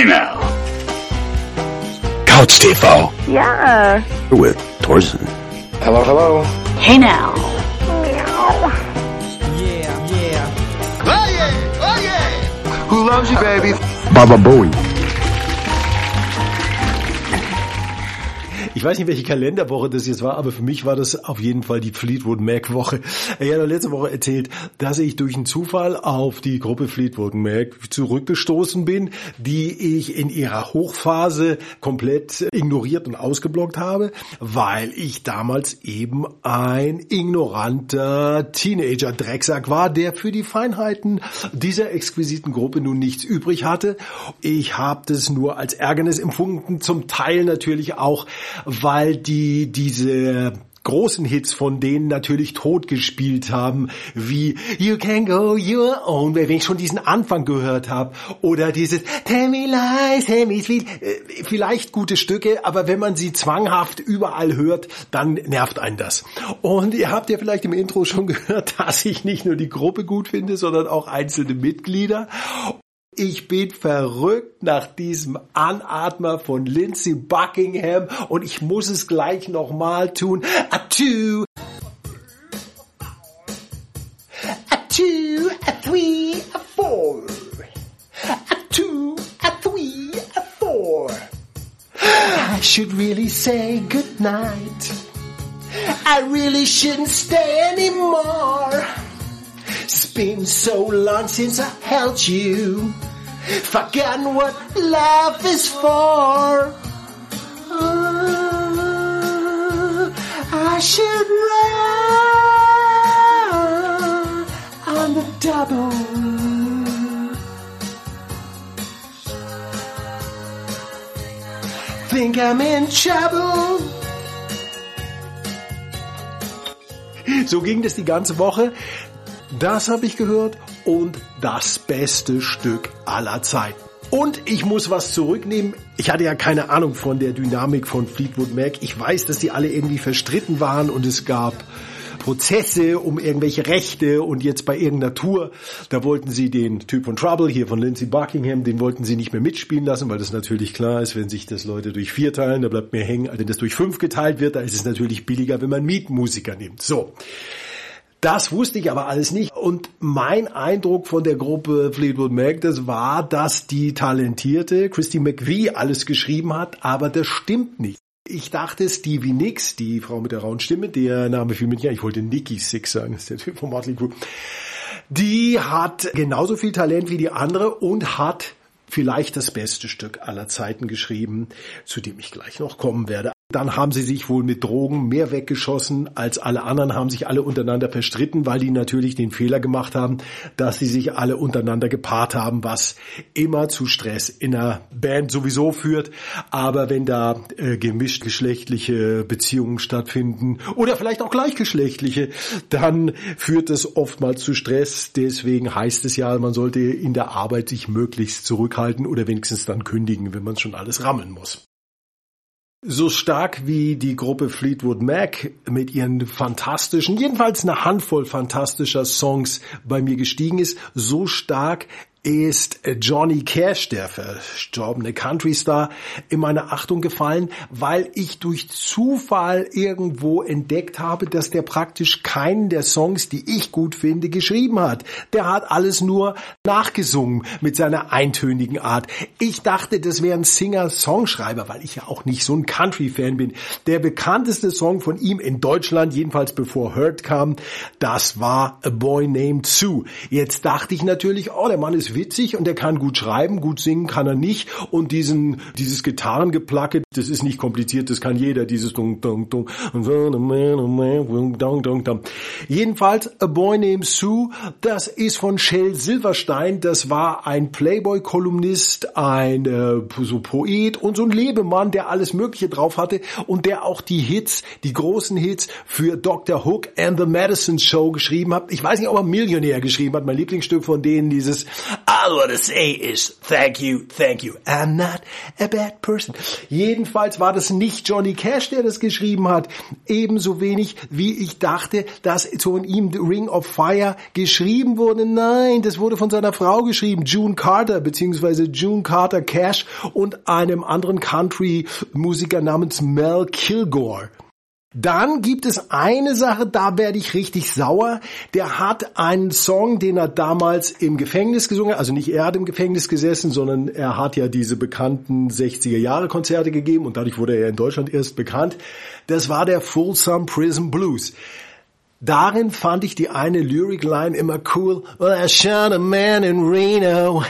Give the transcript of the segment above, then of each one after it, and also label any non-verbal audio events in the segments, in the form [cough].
Hey now. Couch TV. Ja. With Torsen. Hello, hello. Hey now. Yeah. yeah. Oh yeah, oh Yeah. Who loves you, baby? Baba Bowie. Ich weiß nicht, welche Kalenderwoche das jetzt war, aber für mich war das auf jeden Fall die Fleetwood Mac Woche. Ich habe letzte Woche erzählt, dass ich durch einen Zufall auf die Gruppe Fleetwood Mac zurückgestoßen bin, die ich in ihrer Hochphase komplett ignoriert und ausgeblockt habe, weil ich damals eben ein ignoranter Teenager-Drecksack war, der für die Feinheiten dieser exquisiten Gruppe nun nichts übrig hatte. Ich habe das nur als Ärgernis empfunden, zum Teil natürlich auch, weil die diese großen Hits von denen natürlich tot gespielt haben, wie You Can Go Your Own Way, wenn ich schon diesen Anfang gehört habe, oder dieses Tell Me Lies, Tell Me Sweet, äh, vielleicht gute Stücke, aber wenn man sie zwanghaft überall hört, dann nervt einen das. Und ihr habt ja vielleicht im Intro schon [laughs] gehört, dass ich nicht nur die Gruppe gut finde, sondern auch einzelne Mitglieder. Ich bin verrückt nach diesem Anatmer von Lindsey Buckingham und ich muss es gleich nochmal tun. A two, a two, a three, a four. A two, a three, a four. I should really say good night. I really shouldn't stay anymore. It's been so long since I held you. Forgotten what love is for. Ah, I should run on the double. Think I'm in trouble. So ging das die ganze Woche. Das habe ich gehört und das beste Stück aller Zeiten. Und ich muss was zurücknehmen. Ich hatte ja keine Ahnung von der Dynamik von Fleetwood Mac. Ich weiß, dass die alle irgendwie verstritten waren und es gab Prozesse um irgendwelche Rechte und jetzt bei irgendeiner Tour, da wollten sie den Typ von Trouble hier von Lindsey Buckingham, den wollten sie nicht mehr mitspielen lassen, weil das natürlich klar ist, wenn sich das Leute durch vier teilen, da bleibt mehr hängen, als wenn das durch fünf geteilt wird, da ist es natürlich billiger, wenn man Mietmusiker nimmt. So. Das wusste ich aber alles nicht. Und mein Eindruck von der Gruppe Fleetwood Mac, das war, dass die talentierte Christy McVie alles geschrieben hat, aber das stimmt nicht. Ich dachte, Stevie Nicks, die Frau mit der rauen Stimme, der Name fiel mir nicht, ich wollte Nicky Six sagen, das ist der Typ von Motley Crue. Die hat genauso viel Talent wie die andere und hat vielleicht das beste Stück aller Zeiten geschrieben, zu dem ich gleich noch kommen werde. Dann haben sie sich wohl mit Drogen mehr weggeschossen als alle anderen, haben sich alle untereinander verstritten, weil die natürlich den Fehler gemacht haben, dass sie sich alle untereinander gepaart haben, was immer zu Stress in einer Band sowieso führt. Aber wenn da äh, gemischt geschlechtliche Beziehungen stattfinden oder vielleicht auch gleichgeschlechtliche, dann führt es oftmals zu Stress. Deswegen heißt es ja, man sollte in der Arbeit sich möglichst zurückhalten oder wenigstens dann kündigen, wenn man schon alles rammeln muss. So stark wie die Gruppe Fleetwood Mac mit ihren fantastischen, jedenfalls eine Handvoll fantastischer Songs bei mir gestiegen ist, so stark ist Johnny Cash, der verstorbene Country-Star, in meine Achtung gefallen, weil ich durch Zufall irgendwo entdeckt habe, dass der praktisch keinen der Songs, die ich gut finde, geschrieben hat. Der hat alles nur nachgesungen mit seiner eintönigen Art. Ich dachte, das wäre ein Singer-Songschreiber, weil ich ja auch nicht so ein Country-Fan bin. Der bekannteste Song von ihm in Deutschland, jedenfalls bevor Hurt kam, das war A Boy Named Sue. Jetzt dachte ich natürlich, oh, der Mann ist witzig und er kann gut schreiben, gut singen kann er nicht und diesen dieses Gitarrengeplacke, das ist nicht kompliziert, das kann jeder, dieses dung dung dung dung dung. Jedenfalls A Boy Named Sue, das ist von Shell Silverstein, das war ein Playboy Kolumnist, ein äh, so Poet und so ein Lebemann, der alles mögliche drauf hatte und der auch die Hits, die großen Hits für Dr. Hook and the Madison Show geschrieben hat. Ich weiß nicht, ob er Millionär geschrieben hat, mein Lieblingsstück von denen dieses I all I want to say is thank you, thank you. I'm not a bad person. Jedenfalls war das nicht Johnny Cash, der das geschrieben hat. Ebenso wenig, wie ich dachte, dass von ihm The Ring of Fire geschrieben wurde. Nein, das wurde von seiner Frau geschrieben, June Carter, beziehungsweise June Carter Cash und einem anderen Country-Musiker namens Mel Kilgore. Dann gibt es eine Sache, da werde ich richtig sauer. Der hat einen Song, den er damals im Gefängnis gesungen hat. Also nicht er hat im Gefängnis gesessen, sondern er hat ja diese bekannten 60er Jahre Konzerte gegeben und dadurch wurde er in Deutschland erst bekannt. Das war der Folsom Prison Blues. Darin fand ich die eine Lyric Line immer cool. Well, I shot a man in Reno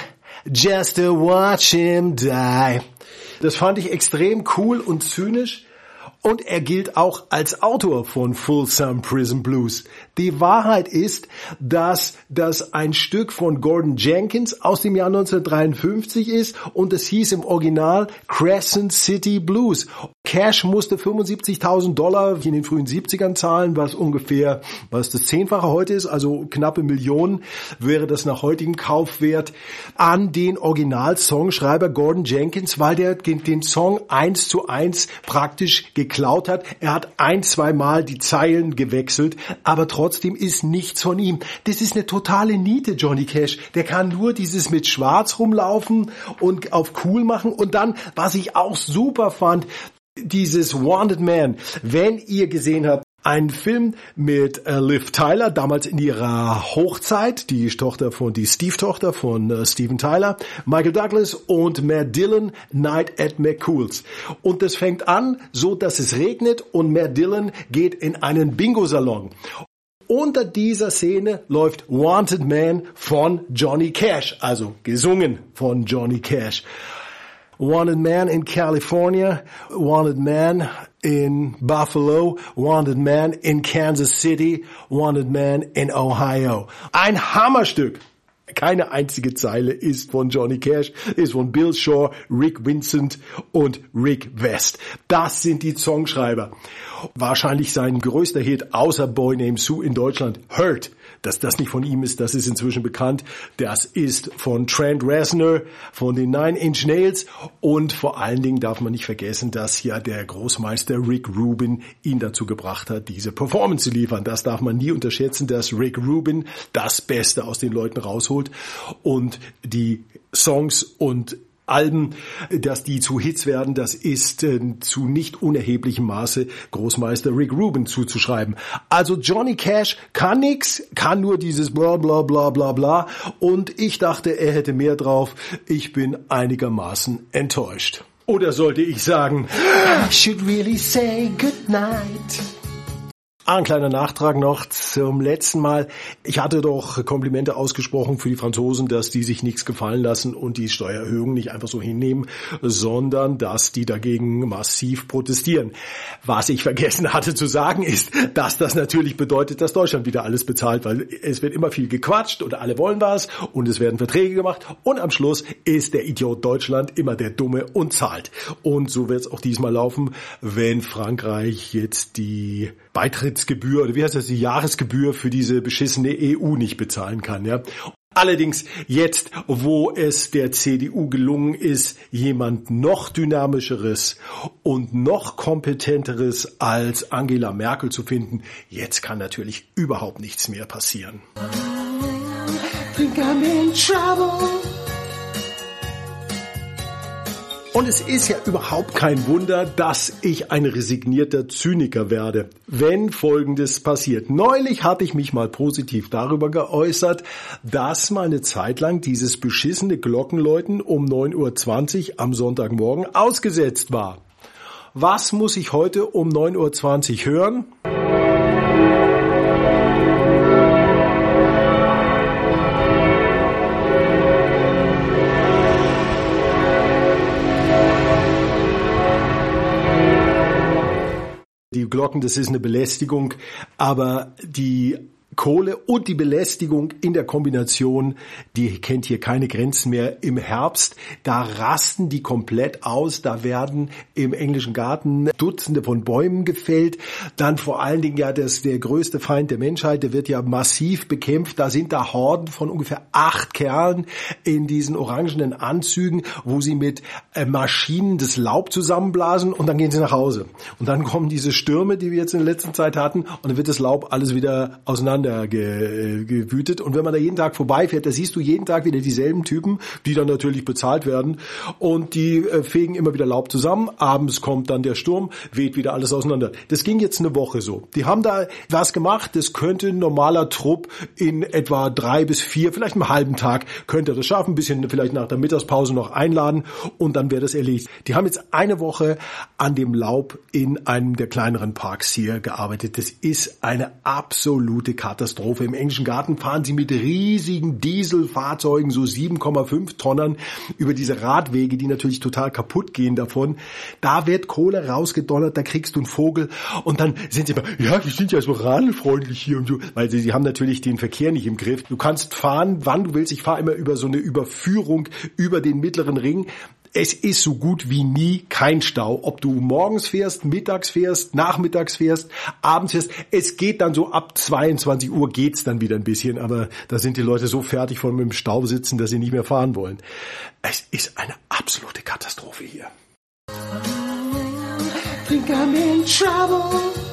just to watch him die. Das fand ich extrem cool und zynisch. Und er gilt auch als Autor von Folsom Prison Blues. Die Wahrheit ist, dass das ein Stück von Gordon Jenkins aus dem Jahr 1953 ist und es hieß im Original Crescent City Blues. Cash musste 75.000 Dollar in den frühen 70ern zahlen, was ungefähr, was das Zehnfache heute ist, also knappe Millionen wäre das nach heutigem Kaufwert an den Original-Songschreiber Gordon Jenkins, weil der den Song eins zu eins praktisch geklaut hat. Er hat ein, zwei die Zeilen gewechselt, aber trotzdem ist nichts von ihm. Das ist eine totale Niete, Johnny Cash. Der kann nur dieses mit Schwarz rumlaufen und auf cool machen. Und dann, was ich auch super fand, dieses Wanted Man. Wenn ihr gesehen habt, ein Film mit äh, Liv Tyler, damals in ihrer Hochzeit, die Tochter von, die Steve-Tochter von äh, Steven Tyler, Michael Douglas und Matt Dillon, Night at McCool's. Und das fängt an, so dass es regnet und Matt Dillon geht in einen Bingo-Salon. Unter dieser Szene läuft Wanted Man von Johnny Cash, also gesungen von Johnny Cash. Wanted Man in California, Wanted Man in Buffalo, Wanted Man in Kansas City, Wanted Man in Ohio. Ein Hammerstück. Keine einzige Zeile ist von Johnny Cash, ist von Bill Shaw, Rick Vincent und Rick West. Das sind die Songschreiber. Wahrscheinlich sein größter Hit außer Boy Named Sue in Deutschland, Hurt. Dass das nicht von ihm ist, das ist inzwischen bekannt. Das ist von Trent Reznor, von den Nine Inch Nails und vor allen Dingen darf man nicht vergessen, dass ja der Großmeister Rick Rubin ihn dazu gebracht hat, diese Performance zu liefern. Das darf man nie unterschätzen, dass Rick Rubin das Beste aus den Leuten rausholt und die Songs und Alben, dass die zu Hits werden, das ist äh, zu nicht unerheblichem Maße Großmeister Rick Rubin zuzuschreiben. Also Johnny Cash kann nix, kann nur dieses bla bla bla bla bla und ich dachte, er hätte mehr drauf. Ich bin einigermaßen enttäuscht. Oder sollte ich sagen, I should really say good night. Ah, ein kleiner Nachtrag noch zum letzten Mal. Ich hatte doch Komplimente ausgesprochen für die Franzosen, dass die sich nichts gefallen lassen und die Steuererhöhungen nicht einfach so hinnehmen, sondern dass die dagegen massiv protestieren. Was ich vergessen hatte zu sagen ist, dass das natürlich bedeutet, dass Deutschland wieder alles bezahlt, weil es wird immer viel gequatscht und alle wollen was und es werden Verträge gemacht und am Schluss ist der Idiot Deutschland immer der Dumme und zahlt. Und so wird es auch diesmal laufen, wenn Frankreich jetzt die Beitrittsgebühr oder wie heißt das, die Jahresgebühr für diese beschissene EU nicht bezahlen kann, ja. Allerdings jetzt, wo es der CDU gelungen ist, jemand noch dynamischeres und noch kompetenteres als Angela Merkel zu finden, jetzt kann natürlich überhaupt nichts mehr passieren. Und es ist ja überhaupt kein Wunder, dass ich ein resignierter Zyniker werde, wenn Folgendes passiert. Neulich hatte ich mich mal positiv darüber geäußert, dass meine Zeit lang dieses beschissene Glockenläuten um 9.20 Uhr am Sonntagmorgen ausgesetzt war. Was muss ich heute um 9.20 Uhr hören? Glocken, das ist eine Belästigung, aber die Kohle und die Belästigung in der Kombination, die kennt hier keine Grenzen mehr im Herbst. Da rasten die komplett aus. Da werden im englischen Garten Dutzende von Bäumen gefällt. Dann vor allen Dingen ja das, der größte Feind der Menschheit, der wird ja massiv bekämpft. Da sind da Horden von ungefähr acht Kerlen in diesen orangenen Anzügen, wo sie mit äh, Maschinen das Laub zusammenblasen und dann gehen sie nach Hause. Und dann kommen diese Stürme, die wir jetzt in der letzten Zeit hatten und dann wird das Laub alles wieder auseinander ge, äh, gewütet. Und wenn man da jeden Tag vorbeifährt, da siehst du jeden Tag wieder dieselben Typen, die dann natürlich bezahlt werden und die äh, fegen immer wieder Laub zusammen. Abends kommt dann der Sturm, weht wieder alles auseinander. Das ging jetzt eine Woche so. Die haben da was gemacht, das könnte ein normaler Trupp in etwa drei bis vier, vielleicht einen halben Tag könnte das schaffen, ein bisschen vielleicht nach der Mittagspause noch einladen und dann wäre das erledigt. Die haben jetzt eine Woche an dem Laub in einem der kleineren Parks hier gearbeitet. Das ist eine absolute Katastrophe. Im englischen Garten fahren sie mit riesigen Dieselfahrzeugen, so 7,5 Tonnen, über diese Radwege, die natürlich total kaputt gehen davon. Da wird Kohle rausgedonnert, da kriegst du einen Vogel und dann sind sie immer, ja, die sind ja so radfreundlich hier und so, weil sie, sie haben natürlich den Verkehr nicht im Griff. Du kannst fahren, wann du willst. Ich fahre immer über so eine Überführung über den mittleren Ring. Es ist so gut wie nie kein Stau. Ob du morgens fährst, mittags fährst, nachmittags fährst, abends fährst. Es geht dann so ab 22 Uhr geht's dann wieder ein bisschen. Aber da sind die Leute so fertig von dem Stau sitzen, dass sie nicht mehr fahren wollen. Es ist eine absolute Katastrophe hier. I think I'm in trouble.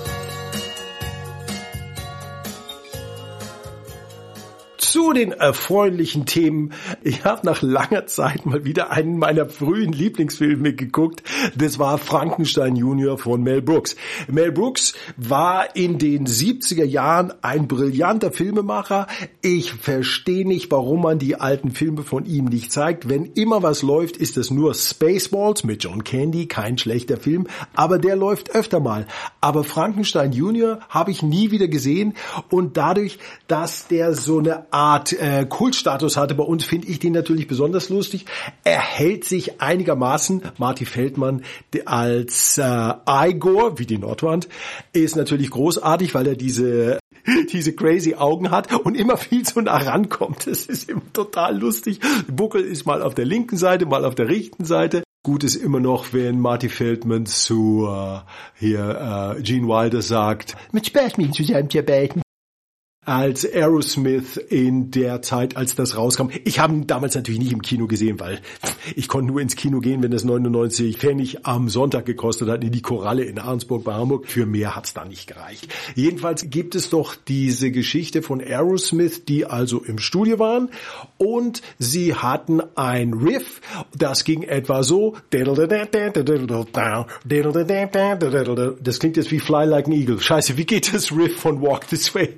Zu den erfreulichen Themen. Ich habe nach langer Zeit mal wieder einen meiner frühen Lieblingsfilme geguckt. Das war Frankenstein Junior von Mel Brooks. Mel Brooks war in den 70er Jahren ein brillanter Filmemacher. Ich verstehe nicht, warum man die alten Filme von ihm nicht zeigt. Wenn immer was läuft, ist es nur Spaceballs mit John Candy, kein schlechter Film, aber der läuft öfter mal. Aber Frankenstein Junior habe ich nie wieder gesehen und dadurch, dass der so eine Art äh, Kultstatus hatte bei uns, finde ich den natürlich besonders lustig. Er hält sich einigermaßen, Marty Feldmann als äh, Igor, wie die Nordwand, ist natürlich großartig, weil er diese [laughs] diese crazy Augen hat und immer viel zu nah rankommt. Das ist ihm total lustig. Buckel ist mal auf der linken Seite, mal auf der rechten Seite. Gut ist immer noch, wenn Marty Feldman zu äh, hier äh, Gene Wilder sagt, mit Spaß mit zusammen zu arbeiten als Aerosmith in der Zeit, als das rauskam. Ich habe ihn damals natürlich nicht im Kino gesehen, weil ich konnte nur ins Kino gehen, wenn das 99 Pfennig am Sonntag gekostet hat, in die Koralle in Arnsburg bei Hamburg. Für mehr hat's da nicht gereicht. Jedenfalls gibt es doch diese Geschichte von Aerosmith, die also im Studio waren und sie hatten ein Riff, das ging etwa so. Das klingt jetzt wie Fly Like an Eagle. Scheiße, wie geht das Riff von Walk This Way?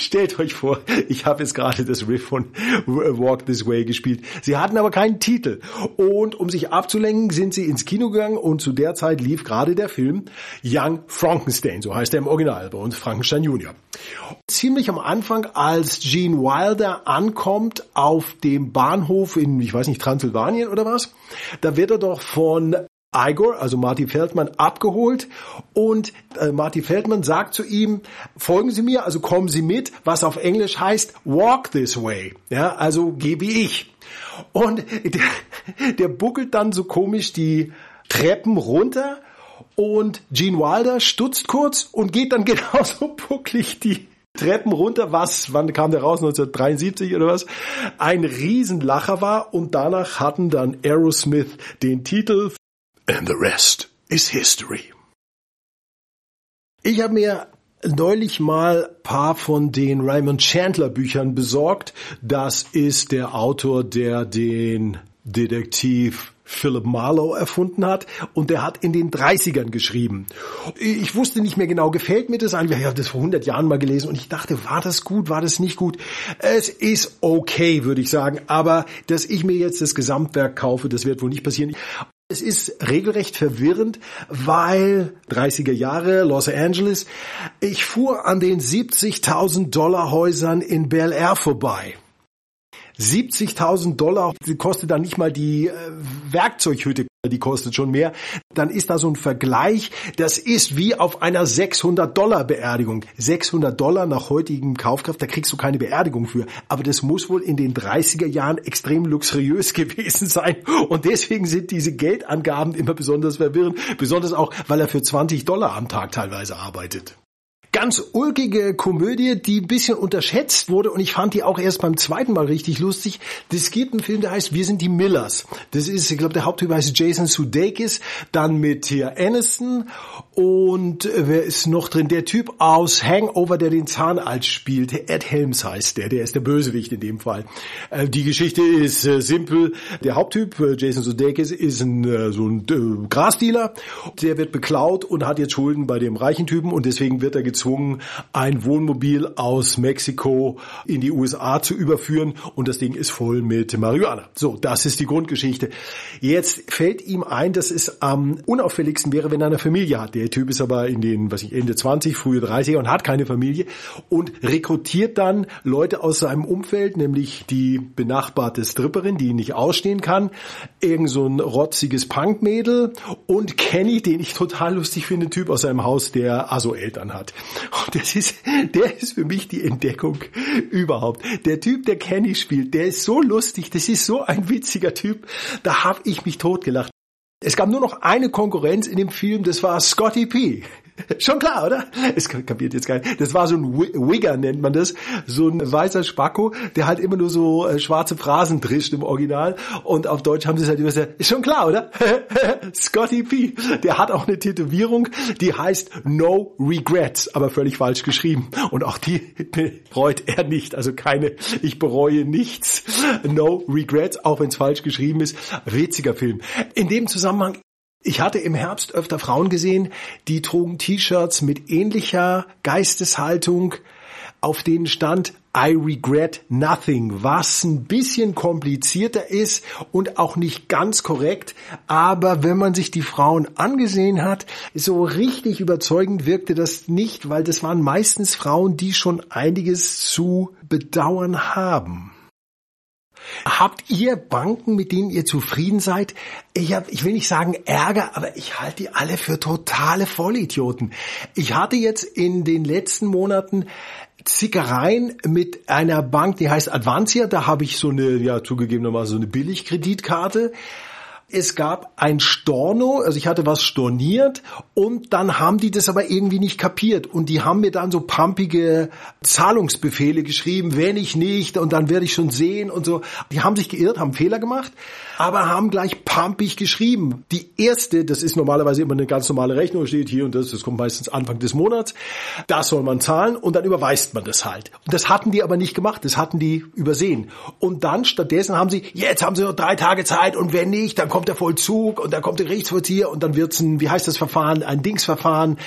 Stellt euch vor, ich habe jetzt gerade das Riff von Walk This Way gespielt. Sie hatten aber keinen Titel. Und um sich abzulenken, sind sie ins Kino gegangen und zu der Zeit lief gerade der Film Young Frankenstein, so heißt er im Original, bei uns Frankenstein Junior. Ziemlich am Anfang, als Gene Wilder ankommt auf dem Bahnhof in, ich weiß nicht, Transsilvanien oder was, da wird er doch von Igor, also Marty Feldman, abgeholt. Und äh, Marty Feldman sagt zu ihm, folgen Sie mir, also kommen Sie mit, was auf Englisch heißt walk this way, ja, also geh wie ich. Und der, der buckelt dann so komisch die Treppen runter. Und Gene Wilder stutzt kurz und geht dann [laughs] genauso bucklig die Treppen runter, was, wann kam der raus, 1973 oder was, ein Riesenlacher war. Und danach hatten dann Aerosmith den Titel And the rest is history. Ich habe mir neulich mal paar von den Raymond Chandler Büchern besorgt. Das ist der Autor, der den Detektiv Philip Marlowe erfunden hat und der hat in den 30ern geschrieben. Ich wusste nicht mehr genau, gefällt mir das eigentlich? Ich habe das vor 100 Jahren mal gelesen und ich dachte, war das gut, war das nicht gut? Es ist okay, würde ich sagen, aber dass ich mir jetzt das Gesamtwerk kaufe, das wird wohl nicht passieren. Es ist regelrecht verwirrend, weil 30er Jahre, Los Angeles, ich fuhr an den 70.000 Dollar Häusern in Bel Air vorbei. 70.000 Dollar kostet dann nicht mal die äh, Werkzeughütte. Die kostet schon mehr, dann ist da so ein Vergleich, das ist wie auf einer 600 Dollar Beerdigung. 600 Dollar nach heutigem Kaufkraft, da kriegst du keine Beerdigung für. Aber das muss wohl in den 30er Jahren extrem luxuriös [laughs] gewesen sein. Und deswegen sind diese Geldangaben immer besonders verwirrend. Besonders auch, weil er für 20 Dollar am Tag teilweise arbeitet ganz ulkige Komödie, die ein bisschen unterschätzt wurde und ich fand die auch erst beim zweiten Mal richtig lustig. Es gibt einen Film, der heißt Wir sind die Millers. Das ist, ich glaube, der Haupttyp heißt Jason Sudeikis, dann mit hier Aniston und äh, wer ist noch drin? Der Typ aus Hangover, der den Zahnarzt spielt. Ed Helms heißt der, der ist der Bösewicht in dem Fall. Äh, die Geschichte ist äh, simpel. Der Haupttyp, Jason Sudeikis, ist ein, so ein Grasdealer. Der wird beklaut und hat jetzt Schulden bei dem reichen Typen und deswegen wird er gezwungen, gezwungen, ein Wohnmobil aus Mexiko in die USA zu überführen und das Ding ist voll mit Marihuana. So, das ist die Grundgeschichte. Jetzt fällt ihm ein, dass es am unauffälligsten wäre, wenn er eine Familie hat. Der Typ ist aber in den, was ich, Ende 20, frühe 30er und hat keine Familie und rekrutiert dann Leute aus seinem Umfeld, nämlich die benachbarte Stripperin, die ihn nicht ausstehen kann, irgend so ein rotziges Punkmädel und Kenny, den ich total lustig finde, Typ aus seinem Haus, der Aso-Eltern hat. Und das ist, der ist für mich die Entdeckung überhaupt. Der Typ, der Kenny spielt, der ist so lustig, das ist so ein witziger Typ. Da habe ich mich totgelacht. Es gab nur noch eine Konkurrenz in dem Film, das war Scotty P. [laughs] Schon klar, oder? Es kapiert jetzt keiner. Das war so ein Wigger, nennt man das. So ein weißer Spacko, der halt immer nur so äh, schwarze Phrasen trischt im Original. Und auf Deutsch haben sie es halt immer gesagt, schon klar, oder? [laughs] Scotty P. Der hat auch eine Tätowierung, die heißt No Regrets, aber völlig falsch geschrieben. Und auch die [laughs] bereut er nicht. Also keine, ich bereue nichts. No Regrets, auch wenn es falsch geschrieben ist. Witziger Film. In dem Zusammenhang, ich hatte im Herbst öfter Frauen gesehen, die trugen T-Shirts mit ähnlicher Geisteshaltung, auf denen stand I regret nothing, was ein bisschen komplizierter ist und auch nicht ganz korrekt, aber wenn man sich die Frauen angesehen hat, so richtig überzeugend wirkte das nicht, weil das waren meistens Frauen, die schon einiges zu bedauern haben. Habt ihr Banken, mit denen ihr zufrieden seid? Ich, hab, ich will nicht sagen Ärger, aber ich halte die alle für totale Vollidioten. Ich hatte jetzt in den letzten Monaten Zickereien mit einer Bank, die heißt Advancia. Da habe ich so eine, ja zugegebenermaßen so eine Billigkreditkarte es gab ein Storno, also ich hatte was storniert und dann haben die das aber irgendwie nicht kapiert und die haben mir dann so pumpige Zahlungsbefehle geschrieben, wenn ich nicht und dann werde ich schon sehen und so. Die haben sich geirrt, haben Fehler gemacht, aber haben gleich pumpig geschrieben. Die erste, das ist normalerweise immer eine ganz normale Rechnung, steht hier und das, das kommt meistens Anfang des Monats, das soll man zahlen und dann überweist man das halt. Und das hatten die aber nicht gemacht, das hatten die übersehen. Und dann stattdessen haben sie, jetzt haben sie noch drei Tage Zeit und wenn nicht, dann kommt der Vollzug und dann kommt der Gerichtsvollzieher und dann wird's ein, wie heißt das Verfahren, ein Dingsverfahren,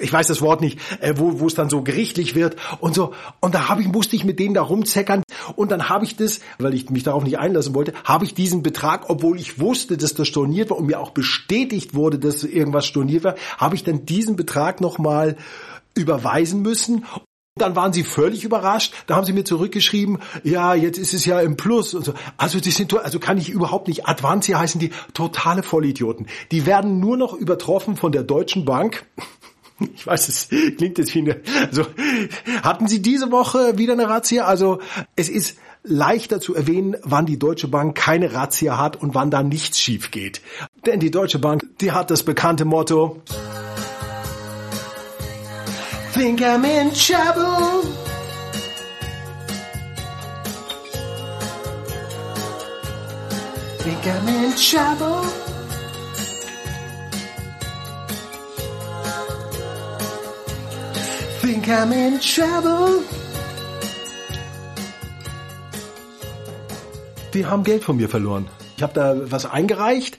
ich weiß das Wort nicht, äh, wo, wo es dann so gerichtlich wird und so. Und da habe ich, musste ich mit denen da rumzeckern und dann habe ich das, weil ich mich darauf nicht einlassen wollte, habe ich diesen Betrag, obwohl ich wusste, dass das storniert war und mir auch bestätigt wurde, dass irgendwas storniert war, habe ich dann diesen Betrag nochmal überweisen müssen dann waren sie völlig überrascht. Da haben sie mir zurückgeschrieben, ja, jetzt ist es ja im Plus. Und so. Also die sind, also kann ich überhaupt nicht. Advancia heißen die totale Vollidioten. Die werden nur noch übertroffen von der Deutschen Bank. [laughs] Ich weiß, es klingt jetzt wie eine, also hatten Sie diese Woche wieder eine Razzia? Also es ist leichter zu erwähnen, wann die Deutsche Bank keine Razzia hat und wann da nichts schief geht. Denn die Deutsche Bank, die hat das bekannte Motto, think I'm in trouble. Think I'm in trouble. Think I'm in trouble. Die haben Geld von mir verloren. Ich habe da was eingereicht,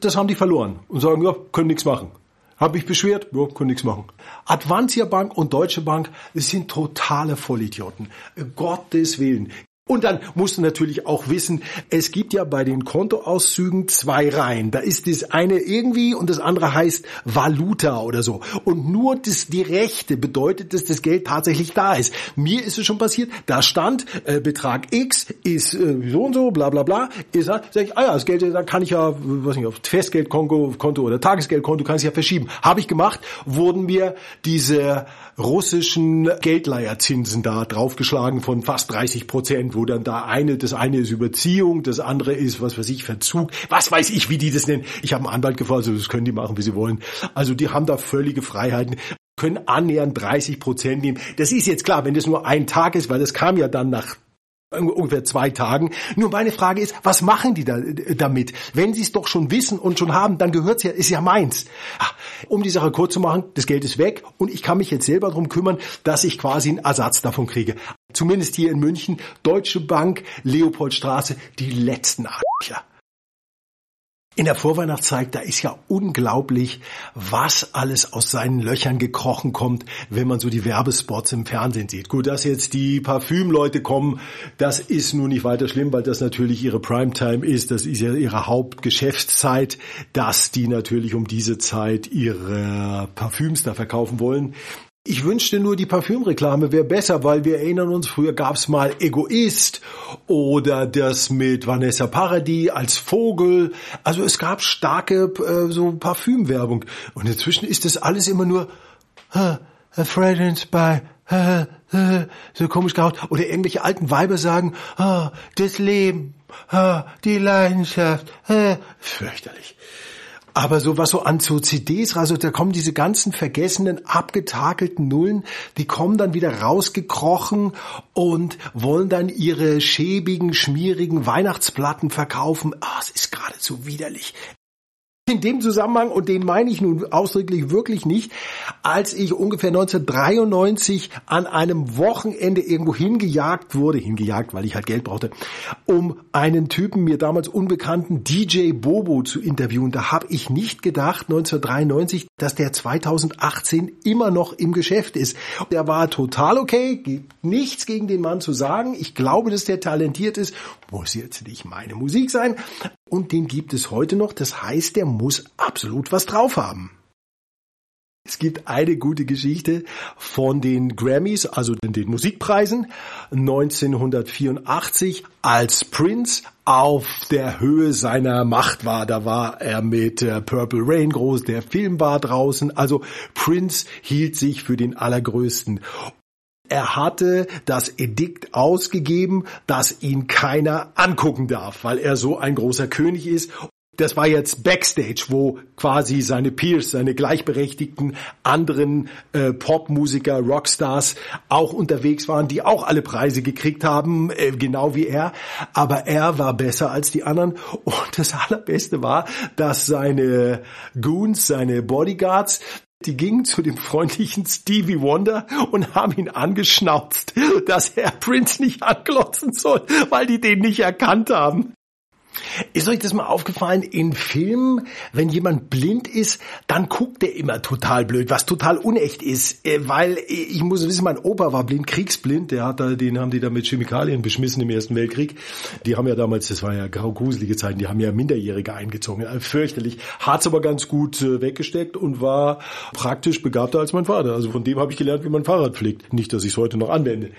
das haben die verloren und sagen, ja, können nichts machen. Hab ich beschwert? Ja, kann nichts machen. Advantia Bank und Deutsche Bank, sind totale Vollidioten. Gottes Willen. Und dann musst du natürlich auch wissen, es gibt ja bei den Kontoauszügen zwei Reihen. Da ist das eine irgendwie und das andere heißt Valuta oder so. Und nur das, die Rechte bedeutet, dass das Geld tatsächlich da ist. Mir ist es schon passiert, da stand äh, Betrag X ist äh, so und so, bla bla bla. Ist, sag ich, ah ja, das Geld, da kann ich ja, was nicht, auf Festgeldkonto Konto oder Tagesgeldkonto kann ich ja verschieben. Habe ich gemacht, wurden mir diese russischen Geldleiherzinsen da draufgeschlagen von fast 30 Prozent, wo dann da eine, das eine ist Überziehung, das andere ist, was weiß ich, Verzug, was weiß ich, wie die das nennen. Ich habe einen Anwalt gefragt, also das können die machen, wie sie wollen. Also die haben da völlige Freiheiten können annähernd 30 Prozent nehmen. Das ist jetzt klar, wenn das nur ein Tag ist, weil das kam ja dann nach ungefähr zwei Tagen. Nur meine Frage ist, was machen die da, damit? Wenn sie es doch schon wissen und schon haben, dann gehört's ja, ist ja meins. Ach, um die Sache kurz zu machen, das Geld ist weg und ich kann mich jetzt selber drum kümmern, dass ich quasi einen Ersatz davon kriege. Zumindest hier in München, Deutsche Bank, Leopoldstraße, die letzten Arschlöcher. In der Vorweihnachtszeit, da ist ja unglaublich, was alles aus seinen Löchern gekrochen kommt, wenn man so die Werbespots im Fernsehen sieht. Gut, dass jetzt die Parfümleute kommen, das ist nun nicht weiter schlimm, weil das natürlich ihre Primetime ist, das ist ja ihre Hauptgeschäftszeit, dass die natürlich um diese Zeit ihre Parfüms da verkaufen wollen. Ich wünschte nur, die Parfümreklame wäre besser, weil wir erinnern uns, früher gab's mal Egoist oder das mit Vanessa Paradis als Vogel. Also es gab starke äh, so Parfümwerbung. Und inzwischen ist das alles immer nur uh, a fragrance by uh, uh, so komisch gehaut. Oder irgendwelche alten Weiber sagen, oh, das Leben, oh, die Leidenschaft. Uh, fürchterlich. Aber so was so an so CDs, also da kommen diese ganzen vergessenen, abgetakelten Nullen, die kommen dann wieder rausgekrochen und wollen dann ihre schäbigen, schmierigen Weihnachtsplatten verkaufen. Ah, es ist geradezu widerlich in dem Zusammenhang, und den meine ich nun ausdrücklich wirklich nicht, als ich ungefähr 1993 an einem Wochenende irgendwo hingejagt wurde, hingejagt, weil ich halt Geld brauchte, um einen Typen, mir damals unbekannten DJ Bobo zu interviewen. Da habe ich nicht gedacht, 1993, dass der 2018 immer noch im Geschäft ist. Der war total okay, gibt nichts gegen den Mann zu sagen. Ich glaube, dass der talentiert ist. Muss jetzt nicht meine Musik sein, und den gibt es heute noch. Das heißt, der muss absolut was drauf haben. Es gibt eine gute Geschichte von den Grammys, also den Musikpreisen 1984, als Prince auf der Höhe seiner Macht war. Da war er mit äh, Purple Rain groß, der Film war draußen. Also Prince hielt sich für den allergrößten er hatte das Edikt ausgegeben, dass ihn keiner angucken darf, weil er so ein großer König ist. Das war jetzt Backstage, wo quasi seine Peers, seine gleichberechtigten anderen äh, Popmusiker, Rockstars auch unterwegs waren, die auch alle Preise gekriegt haben, äh, genau wie er. Aber er war besser als die anderen. Und das Allerbeste war, dass seine Goons, seine Bodyguards, die gingen zu dem freundlichen Stevie Wonder und haben ihn angeschnauzt, dass er Prince nicht anglotzen soll, weil die den nicht erkannt haben. Ist euch das mal aufgefallen? In Filmen, wenn jemand blind ist, dann guckt er immer total blöd, was total unecht ist. Äh, weil äh, ich muss wissen, mein Opa war blind, kriegsblind, der hat da, den haben die da mit Chemikalien beschmissen im Ersten Weltkrieg. Die haben ja damals, das war ja gruselige Zeiten, die haben ja Minderjährige eingezogen. Also fürchterlich. Hat's aber ganz gut äh, weggesteckt und war praktisch begabter als mein Vater. Also von dem habe ich gelernt, wie man Fahrrad pflegt. Nicht, dass ich es heute noch anwende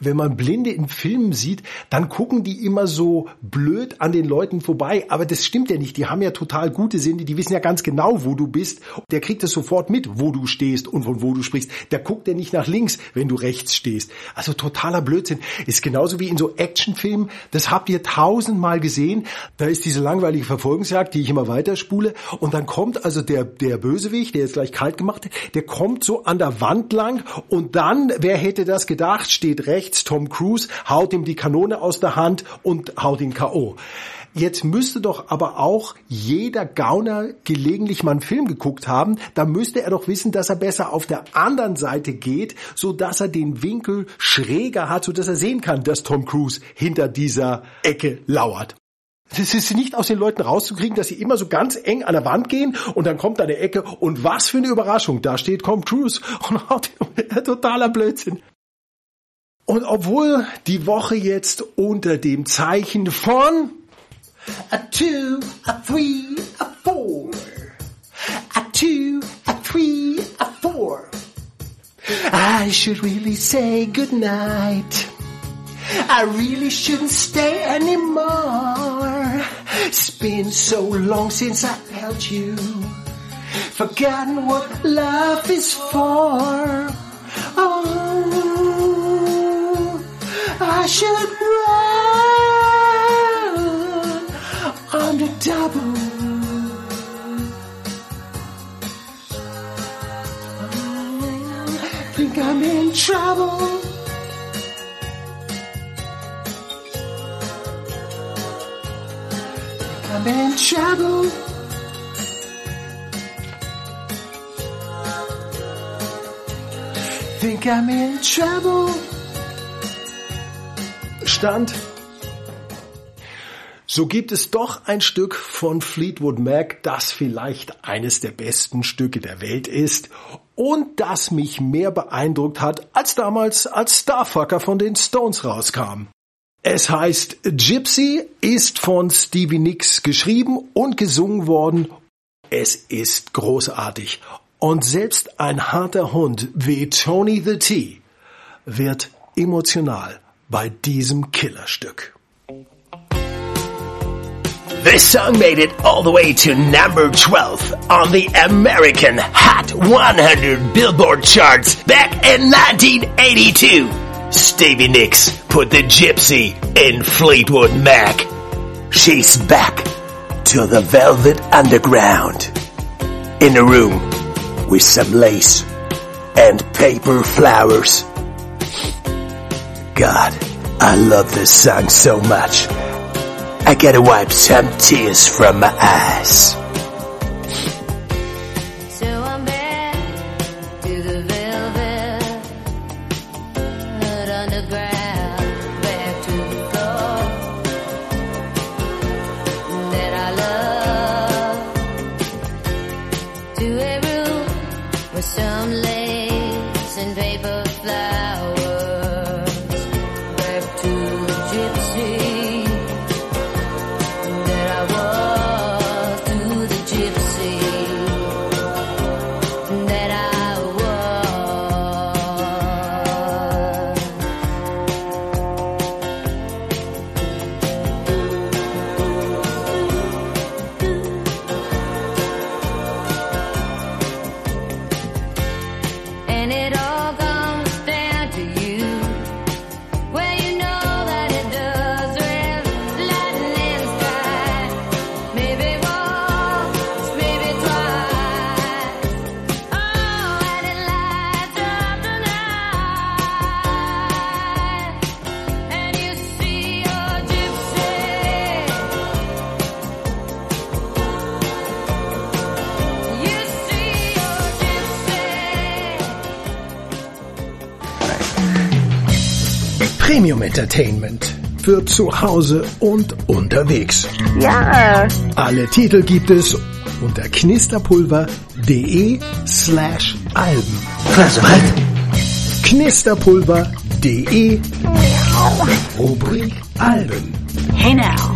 wenn man Blinde in Filmen sieht, dann gucken die immer so blöd an den Leuten vorbei. Aber das stimmt ja nicht. Die haben ja total gute Sinne. Die wissen ja ganz genau, wo du bist. Der kriegt das sofort mit, wo du stehst und von wo du sprichst. Der guckt ja nicht nach links, wenn du rechts stehst. Also totaler Blödsinn. Ist genauso wie in so Actionfilmen. Das habt ihr tausendmal gesehen. Da ist diese langweilige Verfolgungsjagd, die ich immer weiterspule. Und dann kommt also der, der Bösewicht, der ist gleich kalt gemacht, der kommt so an der Wand lang und dann, wer hätte das gedacht, steht rechts Tom Cruise, haut ihm die Kanone aus der Hand und haut ihn K.O. Jetzt müsste doch aber auch jeder Gauner gelegentlich mal einen Film geguckt haben. Da müsste er doch wissen, dass er besser auf der anderen Seite geht, so dass er den Winkel schräger hat, so dass er sehen kann, dass Tom Cruise hinter dieser Ecke lauert. Das ist nicht aus den Leuten rauszukriegen, dass sie immer so ganz eng an der Wand gehen und dann kommt da eine Ecke und was für eine Überraschung, da steht Tom Cruise [laughs] und haut totaler Blödsinn. Und obwohl die Woche jetzt unter dem Zeichen von a two, a three, a four, a two, a three, a four, I should really say goodnight. I really shouldn't stay anymore. It's been so long since I held you. Forgotten what love is for. Oh, I should I'm in trouble. I'm in trouble. Think I'm in trouble. Stand. So gibt es doch ein Stück von Fleetwood Mac, das vielleicht eines der besten Stücke der Welt ist und das mich mehr beeindruckt hat, als damals als Starfucker von den Stones rauskam. Es heißt Gypsy, ist von Stevie Nicks geschrieben und gesungen worden. Es ist großartig. Und selbst ein harter Hund wie Tony the T wird emotional bei diesem Killerstück. This song made it all the way to number 12 on the American Hot 100 Billboard charts back in 1982. Stevie Nicks put the gypsy in Fleetwood Mac. She's back to the Velvet Underground. In a room with some lace and paper flowers. God, I love this song so much. I gotta wipe some tears from my eyes. So Entertainment für zu Hause und unterwegs. Ja, Alle Titel gibt es unter knisterpulver.de slash Alben. Was, what? Knisterpulver.de Rubrik Alben. hey now.